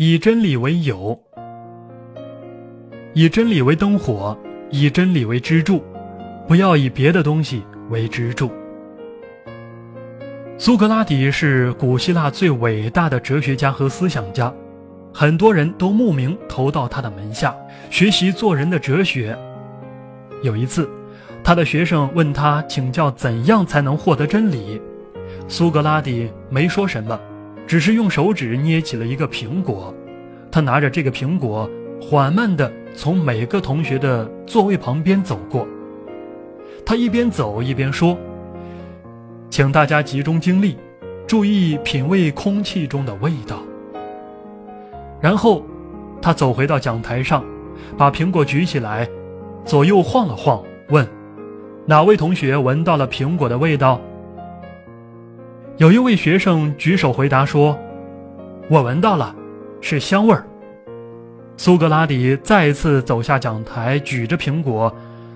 以真理为友，以真理为灯火，以真理为支柱，不要以别的东西为支柱。苏格拉底是古希腊最伟大的哲学家和思想家，很多人都慕名投到他的门下，学习做人的哲学。有一次，他的学生问他请教怎样才能获得真理，苏格拉底没说什么，只是用手指捏起了一个苹果。他拿着这个苹果，缓慢地从每个同学的座位旁边走过。他一边走一边说。请大家集中精力，注意品味空气中的味道。然后，他走回到讲台上，把苹果举起来，左右晃了晃，问：“哪位同学闻到了苹果的味道？”有一位学生举手回答说：“我闻到了，是香味儿。”苏格拉底再次走下讲台，举着苹果，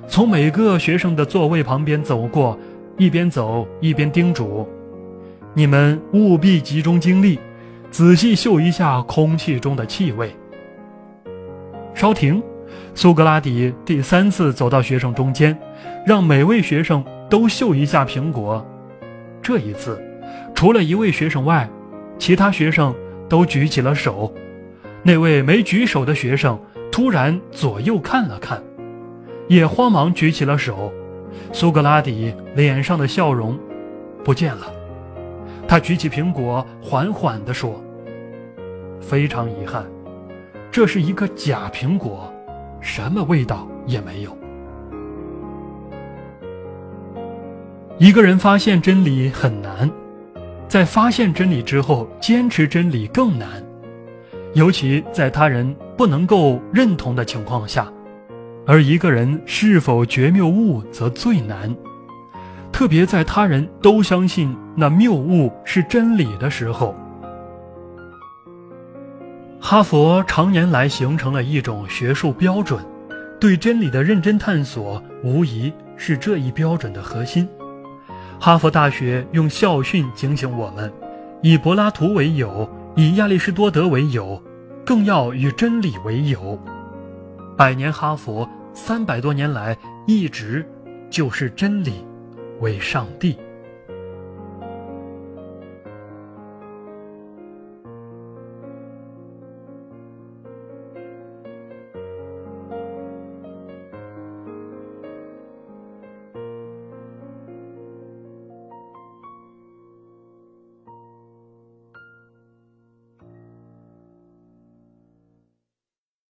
从每个学生的座位旁边走过。一边走一边叮嘱：“你们务必集中精力，仔细嗅一下空气中的气味。”稍停，苏格拉底第三次走到学生中间，让每位学生都嗅一下苹果。这一次，除了一位学生外，其他学生都举起了手。那位没举手的学生突然左右看了看，也慌忙举起了手。苏格拉底脸上的笑容不见了，他举起苹果，缓缓地说：“非常遗憾，这是一个假苹果，什么味道也没有。”一个人发现真理很难，在发现真理之后，坚持真理更难，尤其在他人不能够认同的情况下。而一个人是否觉谬误则最难，特别在他人都相信那谬误是真理的时候。哈佛常年来形成了一种学术标准，对真理的认真探索无疑是这一标准的核心。哈佛大学用校训警醒我们：以柏拉图为友，以亚里士多德为友，更要与真理为友。百年哈佛，三百多年来一直就是真理为上帝。